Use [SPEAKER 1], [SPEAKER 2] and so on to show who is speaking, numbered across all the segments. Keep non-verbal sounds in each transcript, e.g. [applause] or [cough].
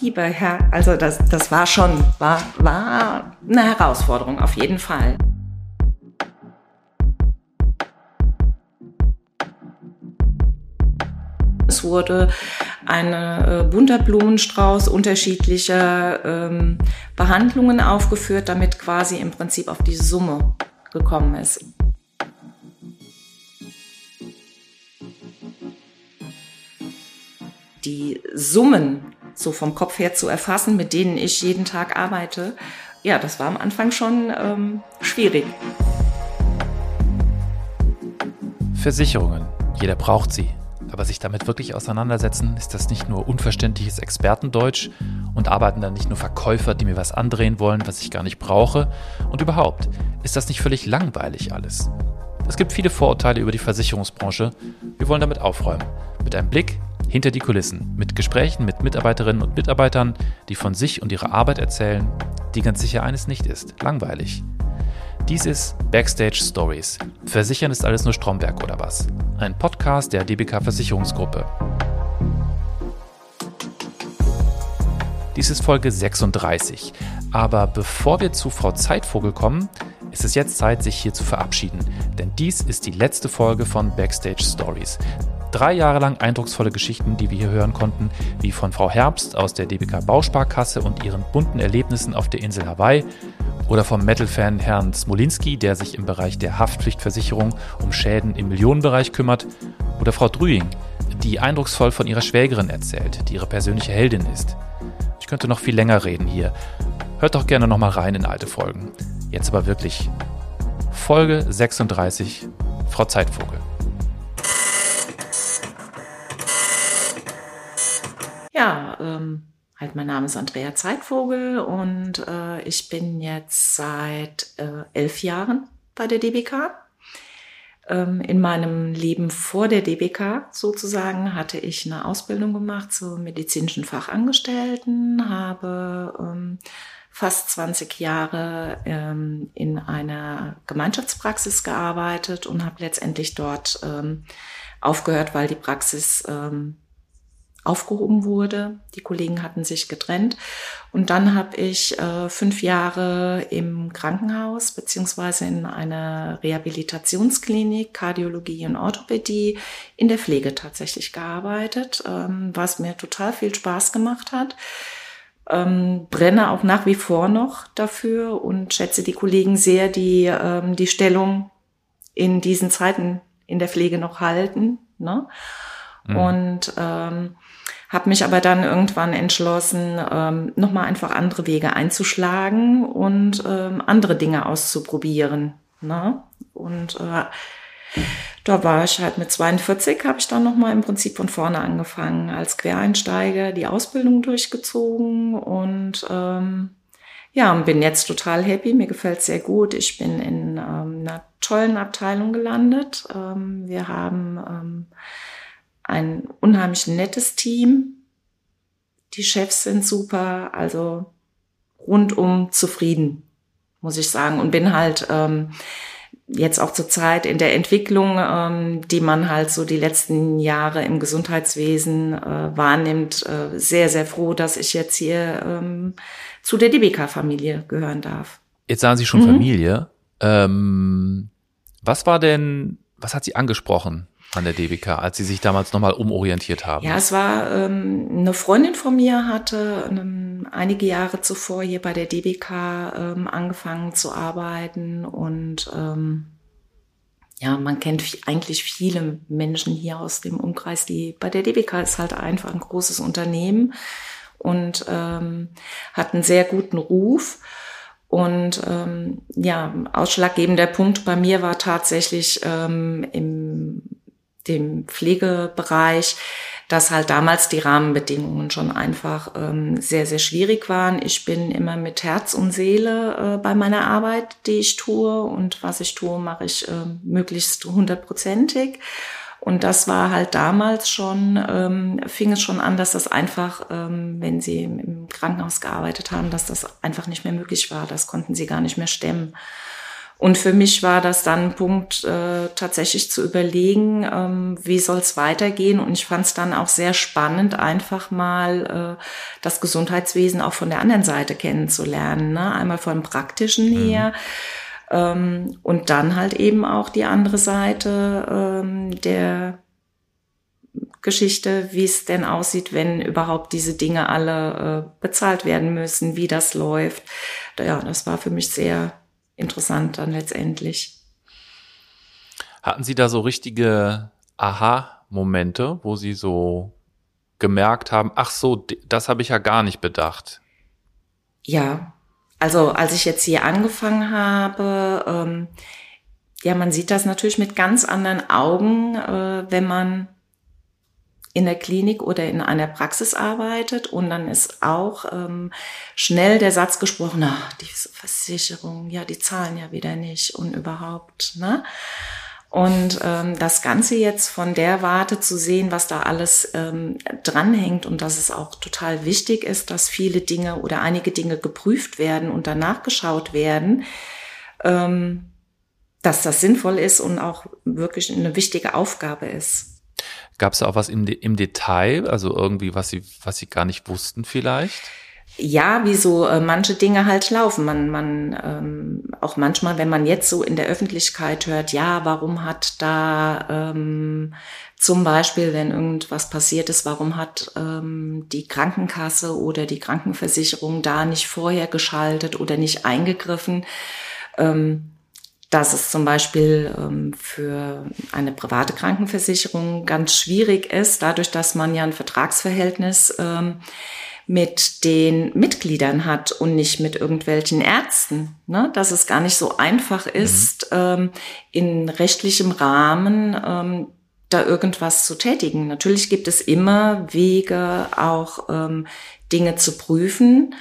[SPEAKER 1] lieber Herr, also das, das war schon, war, war eine Herausforderung, auf jeden Fall. Es wurde ein äh, bunter Blumenstrauß unterschiedlicher ähm, Behandlungen aufgeführt, damit quasi im Prinzip auf die Summe gekommen ist. Die Summen so vom Kopf her zu erfassen, mit denen ich jeden Tag arbeite, ja, das war am Anfang schon ähm, schwierig.
[SPEAKER 2] Versicherungen. Jeder braucht sie. Aber sich damit wirklich auseinandersetzen, ist das nicht nur unverständliches Expertendeutsch und arbeiten dann nicht nur Verkäufer, die mir was andrehen wollen, was ich gar nicht brauche? Und überhaupt, ist das nicht völlig langweilig alles? Es gibt viele Vorurteile über die Versicherungsbranche. Wir wollen damit aufräumen. Mit einem Blick hinter die Kulissen, mit Gesprächen mit Mitarbeiterinnen und Mitarbeitern, die von sich und ihrer Arbeit erzählen, die ganz sicher eines nicht ist, langweilig. Dies ist Backstage Stories. Versichern ist alles nur Stromberg oder was? Ein Podcast der DBK Versicherungsgruppe. Dies ist Folge 36. Aber bevor wir zu Frau Zeitvogel kommen, ist es jetzt Zeit, sich hier zu verabschieden. Denn dies ist die letzte Folge von Backstage Stories. Drei Jahre lang eindrucksvolle Geschichten, die wir hier hören konnten, wie von Frau Herbst aus der DBK Bausparkasse und ihren bunten Erlebnissen auf der Insel Hawaii oder vom Metal-Fan Herrn Smolinski, der sich im Bereich der Haftpflichtversicherung um Schäden im Millionenbereich kümmert, oder Frau Drüing, die eindrucksvoll von ihrer Schwägerin erzählt, die ihre persönliche Heldin ist. Ich könnte noch viel länger reden hier. Hört doch gerne nochmal rein in alte Folgen. Jetzt aber wirklich. Folge 36, Frau Zeitvogel.
[SPEAKER 1] Ja, ähm, halt mein Name ist Andrea Zeitvogel und äh, ich bin jetzt seit äh, elf Jahren bei der DBK. Ähm, in meinem Leben vor der DBK sozusagen hatte ich eine Ausbildung gemacht zur medizinischen Fachangestellten, habe ähm, fast 20 Jahre ähm, in einer Gemeinschaftspraxis gearbeitet und habe letztendlich dort ähm, aufgehört, weil die Praxis ähm, aufgehoben wurde. Die Kollegen hatten sich getrennt. Und dann habe ich äh, fünf Jahre im Krankenhaus beziehungsweise in einer Rehabilitationsklinik, Kardiologie und Orthopädie in der Pflege tatsächlich gearbeitet, ähm, was mir total viel Spaß gemacht hat. Ähm, brenne auch nach wie vor noch dafür und schätze die Kollegen sehr, die ähm, die Stellung in diesen Zeiten in der Pflege noch halten. Ne? Mhm. Und ähm, habe mich aber dann irgendwann entschlossen, ähm, nochmal einfach andere Wege einzuschlagen und ähm, andere Dinge auszuprobieren. Ne? Und äh, da war ich halt mit 42, habe ich dann nochmal im Prinzip von vorne angefangen, als Quereinsteiger die Ausbildung durchgezogen und ähm, ja, und bin jetzt total happy. Mir gefällt sehr gut. Ich bin in ähm, einer tollen Abteilung gelandet. Ähm, wir haben ähm, ein unheimlich nettes Team. Die Chefs sind super, also rundum zufrieden, muss ich sagen. Und bin halt ähm, jetzt auch zur Zeit in der Entwicklung, ähm, die man halt so die letzten Jahre im Gesundheitswesen äh, wahrnimmt, äh, sehr, sehr froh, dass ich jetzt hier ähm, zu der DBK-Familie gehören darf.
[SPEAKER 2] Jetzt sagen Sie schon mhm. Familie. Ähm, was war denn, was hat Sie angesprochen? An der DBK, als Sie sich damals nochmal umorientiert haben?
[SPEAKER 1] Ja, es war ähm, eine Freundin von mir hatte ähm, einige Jahre zuvor hier bei der DBK ähm, angefangen zu arbeiten und ähm, ja, man kennt eigentlich viele Menschen hier aus dem Umkreis, die bei der DBK ist halt einfach ein großes Unternehmen und ähm, hat einen sehr guten Ruf. Und ähm, ja, ausschlaggebender Punkt bei mir war tatsächlich ähm, im dem Pflegebereich, dass halt damals die Rahmenbedingungen schon einfach ähm, sehr, sehr schwierig waren. Ich bin immer mit Herz und Seele äh, bei meiner Arbeit, die ich tue. Und was ich tue, mache ich äh, möglichst hundertprozentig. Und das war halt damals schon, ähm, fing es schon an, dass das einfach, ähm, wenn sie im Krankenhaus gearbeitet haben, dass das einfach nicht mehr möglich war. Das konnten sie gar nicht mehr stemmen. Und für mich war das dann ein Punkt, äh, tatsächlich zu überlegen, ähm, wie soll es weitergehen. Und ich fand es dann auch sehr spannend, einfach mal äh, das Gesundheitswesen auch von der anderen Seite kennenzulernen. Ne? Einmal von praktischen mhm. her. Ähm, und dann halt eben auch die andere Seite ähm, der Geschichte, wie es denn aussieht, wenn überhaupt diese Dinge alle äh, bezahlt werden müssen, wie das läuft. Ja, das war für mich sehr interessant dann letztendlich.
[SPEAKER 2] Hatten Sie da so richtige Aha-Momente, wo Sie so gemerkt haben, ach so, das habe ich ja gar nicht bedacht?
[SPEAKER 1] Ja, also als ich jetzt hier angefangen habe, ähm, ja, man sieht das natürlich mit ganz anderen Augen, äh, wenn man in der Klinik oder in einer Praxis arbeitet und dann ist auch ähm, schnell der Satz gesprochen, ach, diese Versicherung, ja, die zahlen ja wieder nicht und überhaupt, ne? Und ähm, das Ganze jetzt von der Warte zu sehen, was da alles ähm, dranhängt und dass es auch total wichtig ist, dass viele Dinge oder einige Dinge geprüft werden und danach geschaut werden, ähm, dass das sinnvoll ist und auch wirklich eine wichtige Aufgabe ist.
[SPEAKER 2] Gab es auch was im, im Detail, also irgendwie, was sie, was sie gar nicht wussten vielleicht?
[SPEAKER 1] Ja, wie so äh, manche Dinge halt laufen. Man, man ähm, auch manchmal, wenn man jetzt so in der Öffentlichkeit hört, ja, warum hat da ähm, zum Beispiel, wenn irgendwas passiert ist, warum hat ähm, die Krankenkasse oder die Krankenversicherung da nicht vorher geschaltet oder nicht eingegriffen? Ähm, dass es zum Beispiel ähm, für eine private Krankenversicherung ganz schwierig ist, dadurch, dass man ja ein Vertragsverhältnis ähm, mit den Mitgliedern hat und nicht mit irgendwelchen Ärzten. Ne? Dass es gar nicht so einfach mhm. ist, mhm. ähm, in rechtlichem Rahmen ähm, da irgendwas zu tätigen. Natürlich gibt es immer Wege, auch ähm, Dinge zu prüfen.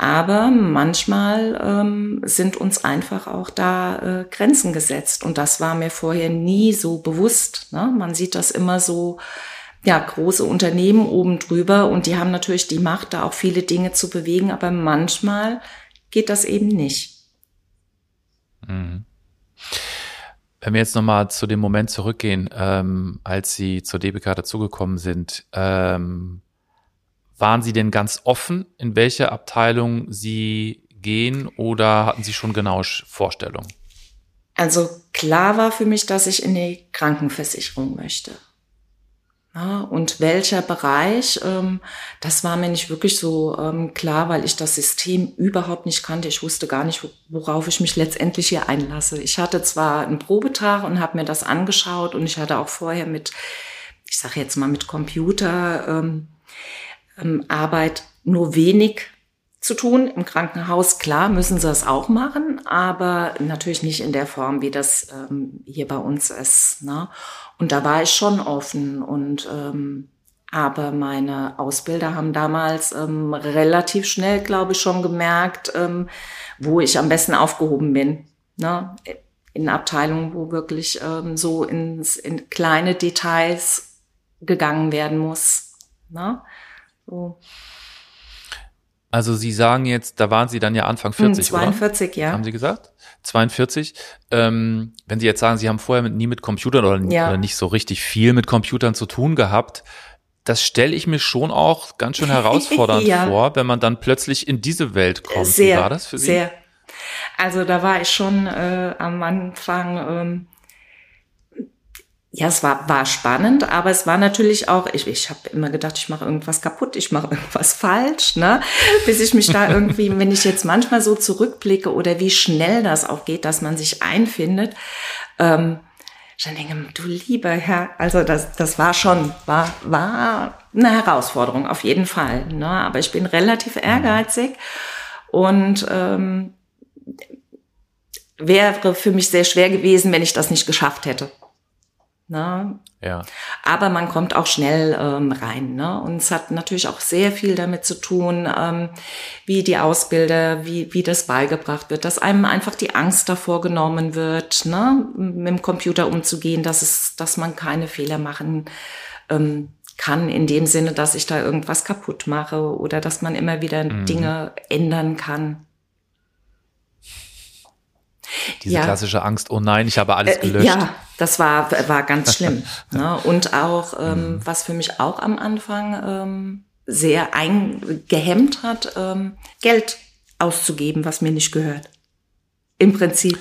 [SPEAKER 1] Aber manchmal ähm, sind uns einfach auch da äh, Grenzen gesetzt. Und das war mir vorher nie so bewusst. Ne? Man sieht das immer so, ja, große Unternehmen oben drüber und die haben natürlich die Macht, da auch viele Dinge zu bewegen, aber manchmal geht das eben nicht.
[SPEAKER 2] Mhm. Wenn wir jetzt nochmal zu dem Moment zurückgehen, ähm, als Sie zur DBK dazugekommen sind, ähm, waren Sie denn ganz offen, in welche Abteilung Sie gehen oder hatten Sie schon genaue Vorstellungen?
[SPEAKER 1] Also klar war für mich, dass ich in die Krankenversicherung möchte. Ja, und welcher Bereich, ähm, das war mir nicht wirklich so ähm, klar, weil ich das System überhaupt nicht kannte. Ich wusste gar nicht, worauf ich mich letztendlich hier einlasse. Ich hatte zwar einen Probetag und habe mir das angeschaut und ich hatte auch vorher mit, ich sage jetzt mal mit Computer, ähm, ähm, Arbeit nur wenig zu tun. Im Krankenhaus, klar, müssen sie das auch machen, aber natürlich nicht in der Form, wie das ähm, hier bei uns ist. Ne? Und da war ich schon offen und ähm, aber meine Ausbilder haben damals ähm, relativ schnell, glaube ich, schon gemerkt, ähm, wo ich am besten aufgehoben bin. Ne? In Abteilungen, wo wirklich ähm, so ins, in kleine Details gegangen werden muss. Ne? So.
[SPEAKER 2] Also Sie sagen jetzt, da waren Sie dann ja Anfang 40,
[SPEAKER 1] 42,
[SPEAKER 2] oder?
[SPEAKER 1] ja.
[SPEAKER 2] Haben Sie gesagt? 42. Ähm, wenn Sie jetzt sagen, Sie haben vorher mit, nie mit Computern oder, ja. oder nicht so richtig viel mit Computern zu tun gehabt, das stelle ich mir schon auch ganz schön herausfordernd [laughs] ja. vor, wenn man dann plötzlich in diese Welt kommt.
[SPEAKER 1] Sehr,
[SPEAKER 2] Wie war das für Sie?
[SPEAKER 1] Sehr. Also da war ich schon äh, am Anfang ähm, ja, es war, war spannend, aber es war natürlich auch, ich, ich habe immer gedacht, ich mache irgendwas kaputt, ich mache [laughs] irgendwas falsch, ne? Bis ich mich da [laughs] irgendwie, wenn ich jetzt manchmal so zurückblicke oder wie schnell das auch geht, dass man sich einfindet, ähm, dann denke du lieber Herr, also das, das war schon, war, war eine Herausforderung, auf jeden Fall. Ne? Aber ich bin relativ ehrgeizig und ähm, wäre für mich sehr schwer gewesen, wenn ich das nicht geschafft hätte. Ne?
[SPEAKER 2] Ja.
[SPEAKER 1] Aber man kommt auch schnell ähm, rein. Ne? Und es hat natürlich auch sehr viel damit zu tun, ähm, wie die Ausbilder, wie, wie das beigebracht wird, dass einem einfach die Angst davor genommen wird, ne? mit dem Computer umzugehen, dass, es, dass man keine Fehler machen ähm, kann, in dem Sinne, dass ich da irgendwas kaputt mache oder dass man immer wieder mhm. Dinge ändern kann.
[SPEAKER 2] Diese ja. klassische Angst, oh nein, ich habe alles äh, gelöscht.
[SPEAKER 1] ja, das war, war ganz schlimm. [laughs] ne? Und auch, ähm, mhm. was für mich auch am Anfang ähm, sehr eingehemmt hat, ähm, Geld auszugeben, was mir nicht gehört. Im Prinzip.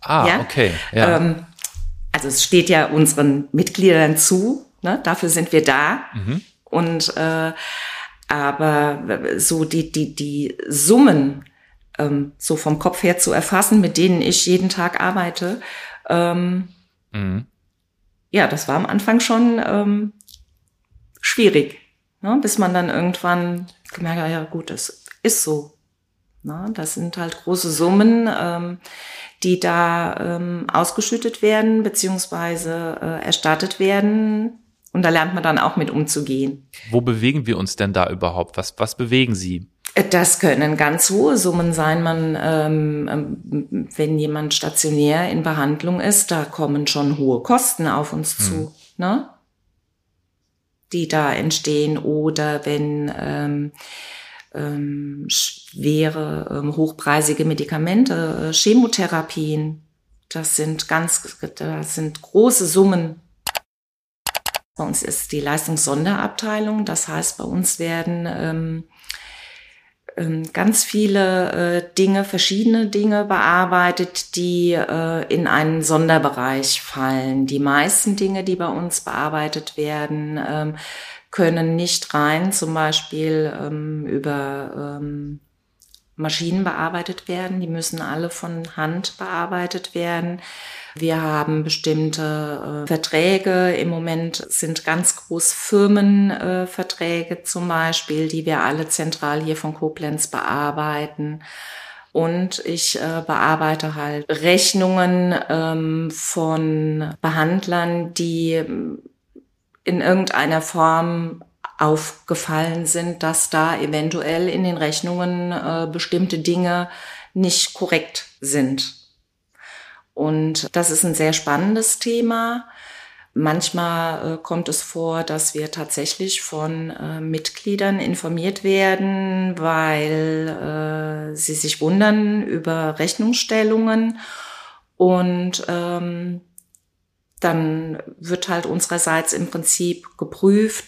[SPEAKER 2] Ah, ja? okay. Ja. Ähm,
[SPEAKER 1] also es steht ja unseren Mitgliedern zu, ne? dafür sind wir da. Mhm. Und äh, aber so die, die, die Summen ähm, so vom Kopf her zu erfassen, mit denen ich jeden Tag arbeite, ähm, mhm. ja, das war am Anfang schon ähm, schwierig, ne? bis man dann irgendwann gemerkt hat, ja gut, das ist so. Ne? Das sind halt große Summen, ähm, die da ähm, ausgeschüttet werden, beziehungsweise äh, erstattet werden und da lernt man dann auch mit umzugehen.
[SPEAKER 2] Wo bewegen wir uns denn da überhaupt? Was, was bewegen Sie?
[SPEAKER 1] Das können ganz hohe Summen sein. Man, ähm, ähm, wenn jemand stationär in Behandlung ist, da kommen schon hohe Kosten auf uns hm. zu, ne? die da entstehen. Oder wenn ähm, ähm, schwere, ähm, hochpreisige Medikamente, äh, Chemotherapien, das sind ganz, das sind große Summen, bei uns ist die Leistungssonderabteilung. Das heißt, bei uns werden ähm, ähm, ganz viele äh, Dinge, verschiedene Dinge bearbeitet, die äh, in einen Sonderbereich fallen. Die meisten Dinge, die bei uns bearbeitet werden, ähm, können nicht rein zum Beispiel ähm, über ähm, Maschinen bearbeitet werden. Die müssen alle von Hand bearbeitet werden. Wir haben bestimmte äh, Verträge. Im Moment sind ganz groß Firmenverträge äh, zum Beispiel, die wir alle zentral hier von Koblenz bearbeiten. Und ich äh, bearbeite halt Rechnungen ähm, von Behandlern, die in irgendeiner Form aufgefallen sind, dass da eventuell in den Rechnungen äh, bestimmte Dinge nicht korrekt sind. Und das ist ein sehr spannendes Thema. Manchmal äh, kommt es vor, dass wir tatsächlich von äh, Mitgliedern informiert werden, weil äh, sie sich wundern über Rechnungsstellungen. Und ähm, dann wird halt unsererseits im Prinzip geprüft,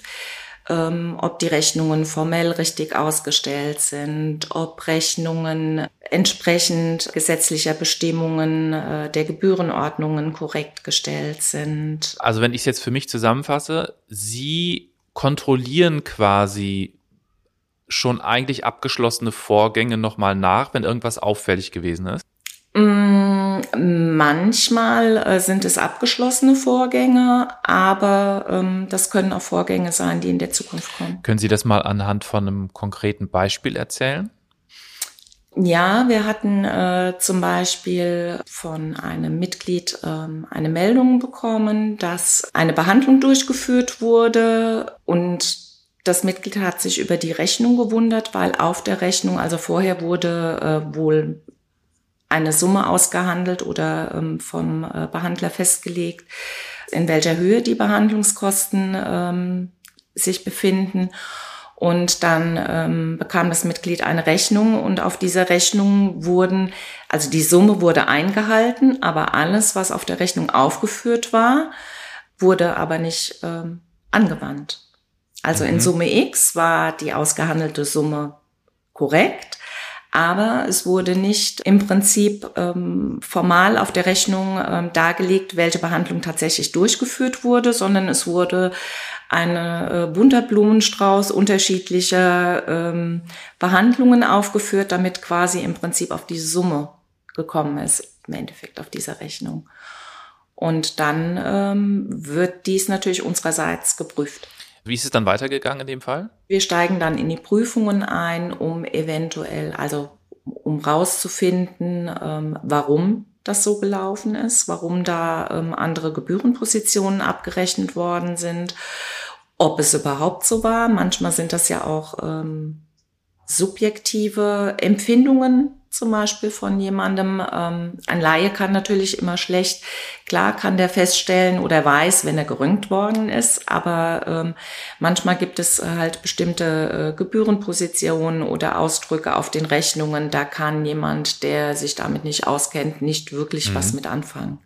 [SPEAKER 1] ähm, ob die Rechnungen formell richtig ausgestellt sind, ob Rechnungen entsprechend gesetzlicher Bestimmungen äh, der Gebührenordnungen korrekt gestellt sind.
[SPEAKER 2] Also wenn ich es jetzt für mich zusammenfasse, Sie kontrollieren quasi schon eigentlich abgeschlossene Vorgänge nochmal nach, wenn irgendwas auffällig gewesen ist?
[SPEAKER 1] Mm, manchmal äh, sind es abgeschlossene Vorgänge, aber ähm, das können auch Vorgänge sein, die in der Zukunft kommen.
[SPEAKER 2] Können Sie das mal anhand von einem konkreten Beispiel erzählen?
[SPEAKER 1] Ja, wir hatten äh, zum Beispiel von einem Mitglied ähm, eine Meldung bekommen, dass eine Behandlung durchgeführt wurde und das Mitglied hat sich über die Rechnung gewundert, weil auf der Rechnung, also vorher wurde äh, wohl eine Summe ausgehandelt oder ähm, vom äh, Behandler festgelegt, in welcher Höhe die Behandlungskosten ähm, sich befinden. Und dann ähm, bekam das Mitglied eine Rechnung und auf dieser Rechnung wurden, also die Summe wurde eingehalten, aber alles, was auf der Rechnung aufgeführt war, wurde aber nicht ähm, angewandt. Also mhm. in Summe X war die ausgehandelte Summe korrekt, aber es wurde nicht im Prinzip ähm, formal auf der Rechnung ähm, dargelegt, welche Behandlung tatsächlich durchgeführt wurde, sondern es wurde eine äh, bunter Blumenstrauß unterschiedlicher ähm, Behandlungen aufgeführt, damit quasi im Prinzip auf die Summe gekommen ist, im Endeffekt auf dieser Rechnung. Und dann ähm, wird dies natürlich unsererseits geprüft.
[SPEAKER 2] Wie ist es dann weitergegangen in dem Fall?
[SPEAKER 1] Wir steigen dann in die Prüfungen ein, um eventuell, also um rauszufinden, ähm, warum das so gelaufen ist, warum da ähm, andere Gebührenpositionen abgerechnet worden sind, ob es überhaupt so war. Manchmal sind das ja auch ähm, subjektive Empfindungen zum Beispiel von jemandem. Ähm, ein Laie kann natürlich immer schlecht, klar kann der feststellen oder weiß, wenn er gerönt worden ist, aber ähm, manchmal gibt es halt bestimmte äh, Gebührenpositionen oder Ausdrücke auf den Rechnungen. Da kann jemand, der sich damit nicht auskennt, nicht wirklich mhm. was mit anfangen.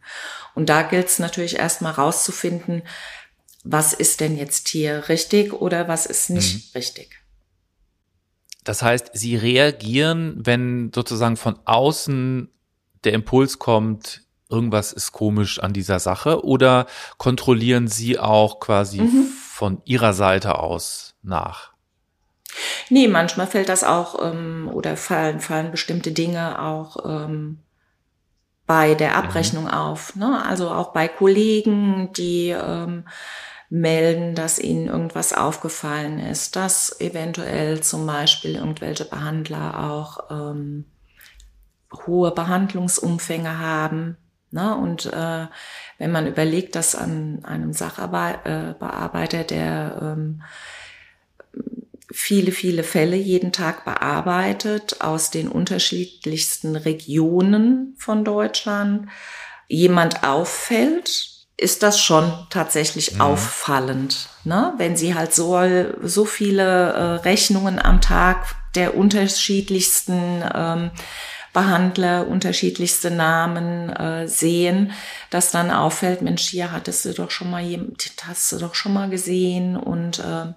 [SPEAKER 1] Und da gilt es natürlich erstmal rauszufinden, was ist denn jetzt hier richtig oder was ist nicht mhm. richtig.
[SPEAKER 2] Das heißt, Sie reagieren, wenn sozusagen von außen der Impuls kommt, irgendwas ist komisch an dieser Sache, oder kontrollieren Sie auch quasi mhm. von Ihrer Seite aus nach?
[SPEAKER 1] Nee, manchmal fällt das auch ähm, oder fallen, fallen bestimmte Dinge auch ähm, bei der mhm. Abrechnung mhm. auf. Ne? Also auch bei Kollegen, die ähm, melden, dass ihnen irgendwas aufgefallen ist, dass eventuell zum Beispiel irgendwelche Behandler auch ähm, hohe Behandlungsumfänge haben. Ne? Und äh, wenn man überlegt, dass an einem Sachbearbeiter, der ähm, viele, viele Fälle jeden Tag bearbeitet aus den unterschiedlichsten Regionen von Deutschland, jemand auffällt, ist das schon tatsächlich mhm. auffallend, ne? wenn sie halt so, so viele äh, Rechnungen am Tag der unterschiedlichsten ähm, Behandler, unterschiedlichste Namen äh, sehen, dass dann auffällt, Mensch, hier hattest du doch schon mal, hast du doch schon mal gesehen und äh,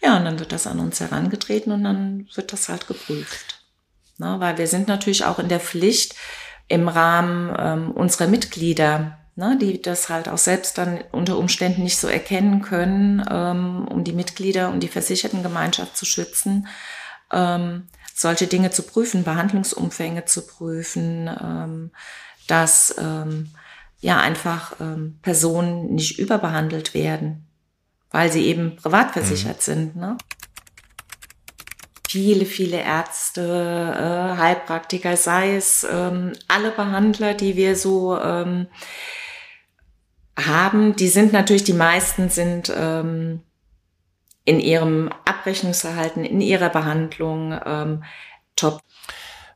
[SPEAKER 1] ja, und dann wird das an uns herangetreten und dann wird das halt geprüft. Ne? Weil wir sind natürlich auch in der Pflicht, im Rahmen ähm, unserer Mitglieder ne, die das halt auch selbst dann unter Umständen nicht so erkennen können, ähm, um die Mitglieder und die Versichertengemeinschaft zu schützen, ähm, solche Dinge zu prüfen, Behandlungsumfänge zu prüfen, ähm, dass ähm, ja einfach ähm, Personen nicht überbehandelt werden, weil sie eben privat versichert mhm. sind. Ne? viele, viele Ärzte, äh, Heilpraktiker, sei es ähm, alle Behandler, die wir so ähm, haben, die sind natürlich, die meisten sind ähm, in ihrem Abrechnungsverhalten, in ihrer Behandlung ähm, top.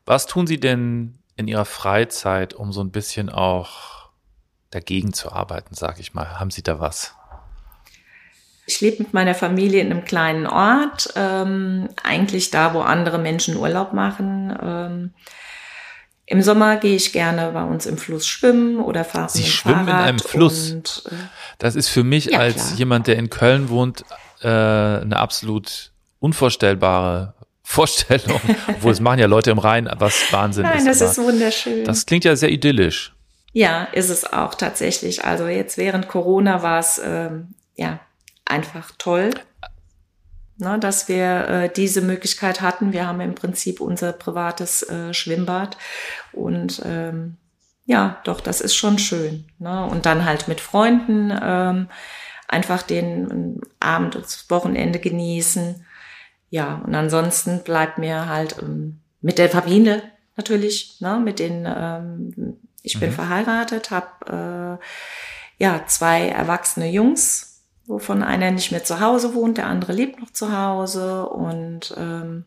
[SPEAKER 2] Was tun Sie denn in Ihrer Freizeit, um so ein bisschen auch dagegen zu arbeiten, sage ich mal? Haben Sie da was?
[SPEAKER 1] Ich lebe mit meiner Familie in einem kleinen Ort, ähm, eigentlich da, wo andere Menschen Urlaub machen. Ähm, im Sommer gehe ich gerne bei uns im Fluss schwimmen oder fahre
[SPEAKER 2] Sie schwimmen Fahrrad in einem Fluss. Und, äh, das ist für mich ja, als klar. jemand, der in Köln wohnt, äh, eine absolut unvorstellbare Vorstellung. [laughs] Obwohl es machen ja Leute im Rhein, was Wahnsinn
[SPEAKER 1] Nein,
[SPEAKER 2] ist.
[SPEAKER 1] Nein, das ist wunderschön.
[SPEAKER 2] Das klingt ja sehr idyllisch.
[SPEAKER 1] Ja, ist es auch tatsächlich. Also jetzt während Corona war es ähm, ja einfach toll ne, dass wir äh, diese Möglichkeit hatten. Wir haben im Prinzip unser privates äh, Schwimmbad und ähm, ja, doch, das ist schon schön. Ne? Und dann halt mit Freunden ähm, einfach den ähm, Abend und das Wochenende genießen. Ja, und ansonsten bleibt mir halt ähm, mit der Familie natürlich, ne, mit den, ähm, ich bin mhm. verheiratet, habe äh, ja zwei erwachsene Jungs wovon einer nicht mehr zu Hause wohnt, der andere lebt noch zu Hause. Und ähm,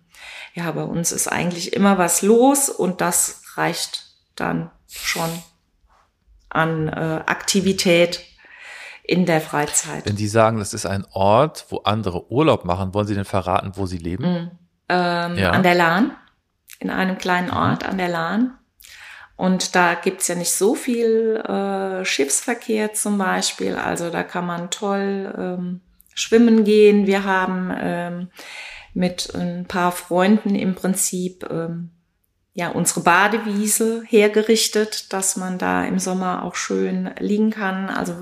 [SPEAKER 1] ja, bei uns ist eigentlich immer was los und das reicht dann schon an äh, Aktivität in der Freizeit.
[SPEAKER 2] Wenn Sie sagen, das ist ein Ort, wo andere Urlaub machen, wollen Sie denn verraten, wo Sie leben?
[SPEAKER 1] Mhm. Ähm, ja. An der Lahn, in einem kleinen. Ort mhm. an der Lahn. Und da gibt's ja nicht so viel äh, Schiffsverkehr zum Beispiel. Also da kann man toll ähm, schwimmen gehen. Wir haben ähm, mit ein paar Freunden im Prinzip ähm, ja unsere Badewiese hergerichtet, dass man da im Sommer auch schön liegen kann. Also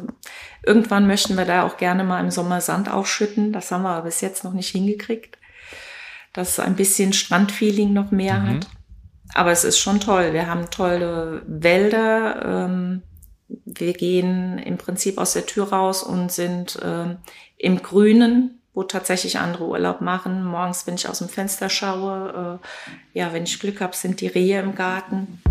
[SPEAKER 1] irgendwann möchten wir da auch gerne mal im Sommer Sand aufschütten. Das haben wir aber bis jetzt noch nicht hingekriegt. Dass ein bisschen Strandfeeling noch mehr mhm. hat aber es ist schon toll. Wir haben tolle Wälder. Ähm, wir gehen im Prinzip aus der Tür raus und sind ähm, im Grünen, wo tatsächlich andere Urlaub machen. Morgens, wenn ich aus dem Fenster schaue, äh, ja, wenn ich Glück habe, sind die Rehe im Garten.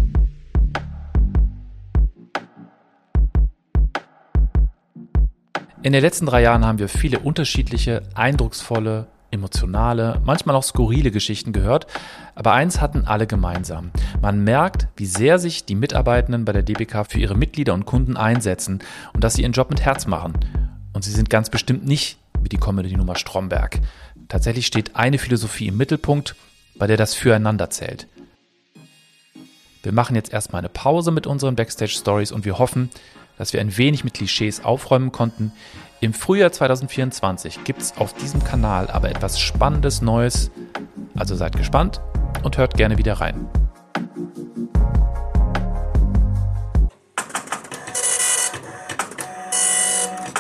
[SPEAKER 2] In den letzten drei Jahren haben wir viele unterschiedliche, eindrucksvolle emotionale, manchmal auch skurrile Geschichten gehört, aber eins hatten alle gemeinsam. Man merkt, wie sehr sich die Mitarbeitenden bei der DBK für ihre Mitglieder und Kunden einsetzen und dass sie ihren Job mit Herz machen. Und sie sind ganz bestimmt nicht wie die Comedy-Nummer Stromberg. Tatsächlich steht eine Philosophie im Mittelpunkt, bei der das Füreinander zählt. Wir machen jetzt erstmal eine Pause mit unseren Backstage Stories und wir hoffen, dass wir ein wenig mit Klischees aufräumen konnten. Im Frühjahr 2024 gibt es auf diesem Kanal aber etwas Spannendes Neues. Also seid gespannt und hört gerne wieder rein.